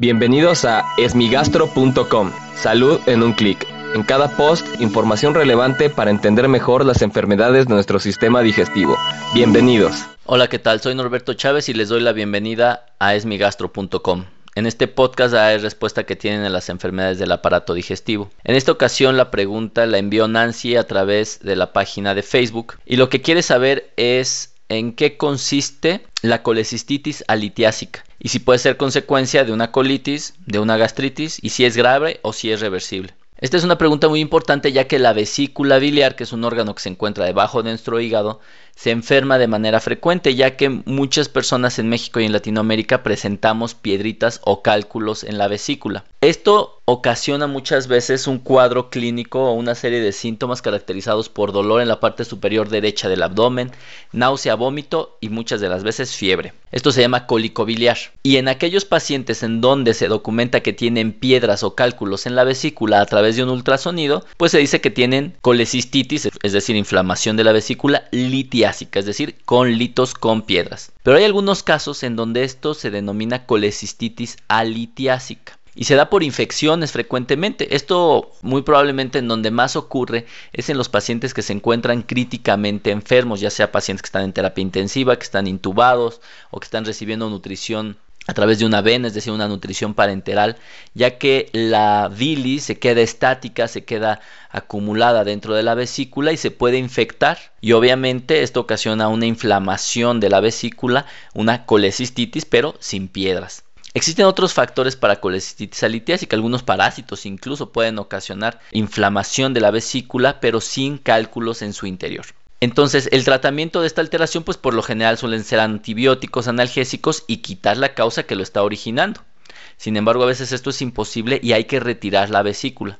Bienvenidos a esmigastro.com. Salud en un clic. En cada post, información relevante para entender mejor las enfermedades de nuestro sistema digestivo. Bienvenidos. Hola, ¿qué tal? Soy Norberto Chávez y les doy la bienvenida a esmigastro.com. En este podcast hay respuesta que tienen a las enfermedades del aparato digestivo. En esta ocasión la pregunta la envió Nancy a través de la página de Facebook y lo que quiere saber es en qué consiste la colecistitis alitiásica y si puede ser consecuencia de una colitis, de una gastritis y si es grave o si es reversible. Esta es una pregunta muy importante ya que la vesícula biliar, que es un órgano que se encuentra debajo de nuestro hígado, se enferma de manera frecuente ya que muchas personas en México y en Latinoamérica presentamos piedritas o cálculos en la vesícula. Esto ocasiona muchas veces un cuadro clínico o una serie de síntomas caracterizados por dolor en la parte superior derecha del abdomen, náusea, vómito y muchas de las veces fiebre. Esto se llama cólico biliar. Y en aquellos pacientes en donde se documenta que tienen piedras o cálculos en la vesícula a través de un ultrasonido, pues se dice que tienen colecistitis, es decir, inflamación de la vesícula es decir, con litos con piedras. Pero hay algunos casos en donde esto se denomina colecistitis alitiásica y se da por infecciones frecuentemente. Esto muy probablemente en donde más ocurre es en los pacientes que se encuentran críticamente enfermos, ya sea pacientes que están en terapia intensiva, que están intubados o que están recibiendo nutrición a través de una vena, es decir, una nutrición parenteral, ya que la bilis se queda estática, se queda acumulada dentro de la vesícula y se puede infectar. Y obviamente esto ocasiona una inflamación de la vesícula, una colecistitis, pero sin piedras. Existen otros factores para colecistitis alitiásica, algunos parásitos incluso pueden ocasionar inflamación de la vesícula, pero sin cálculos en su interior. Entonces, el tratamiento de esta alteración, pues por lo general suelen ser antibióticos, analgésicos y quitar la causa que lo está originando. Sin embargo, a veces esto es imposible y hay que retirar la vesícula.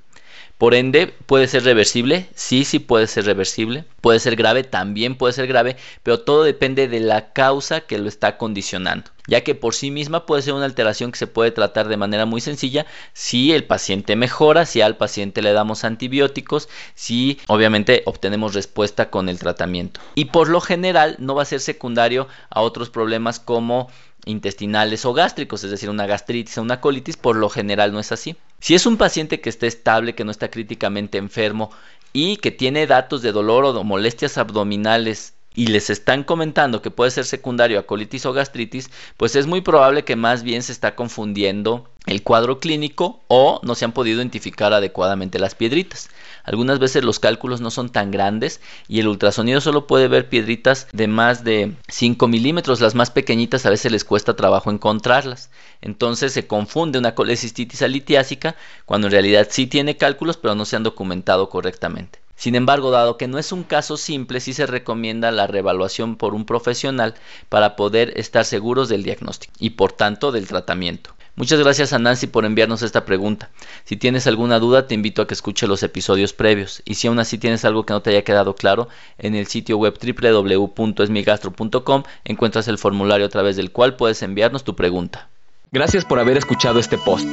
Por ende, puede ser reversible, sí, sí puede ser reversible, puede ser grave, también puede ser grave, pero todo depende de la causa que lo está condicionando, ya que por sí misma puede ser una alteración que se puede tratar de manera muy sencilla si el paciente mejora, si al paciente le damos antibióticos, si obviamente obtenemos respuesta con el tratamiento. Y por lo general no va a ser secundario a otros problemas como intestinales o gástricos, es decir, una gastritis o una colitis, por lo general no es así. Si es un paciente que esté estable, que no está críticamente enfermo y que tiene datos de dolor o molestias abdominales y les están comentando que puede ser secundario a colitis o gastritis, pues es muy probable que más bien se está confundiendo el cuadro clínico o no se han podido identificar adecuadamente las piedritas. Algunas veces los cálculos no son tan grandes y el ultrasonido solo puede ver piedritas de más de 5 milímetros. Las más pequeñitas a veces les cuesta trabajo encontrarlas. Entonces se confunde una colecistitis alitiásica cuando en realidad sí tiene cálculos pero no se han documentado correctamente. Sin embargo, dado que no es un caso simple, sí se recomienda la reevaluación por un profesional para poder estar seguros del diagnóstico y por tanto del tratamiento. Muchas gracias a Nancy por enviarnos esta pregunta. Si tienes alguna duda, te invito a que escuche los episodios previos. Y si aún así tienes algo que no te haya quedado claro, en el sitio web www.esmigastro.com encuentras el formulario a través del cual puedes enviarnos tu pregunta. Gracias por haber escuchado este post.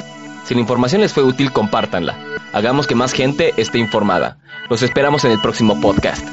Si la información les fue útil, compártanla. Hagamos que más gente esté informada. Los esperamos en el próximo podcast.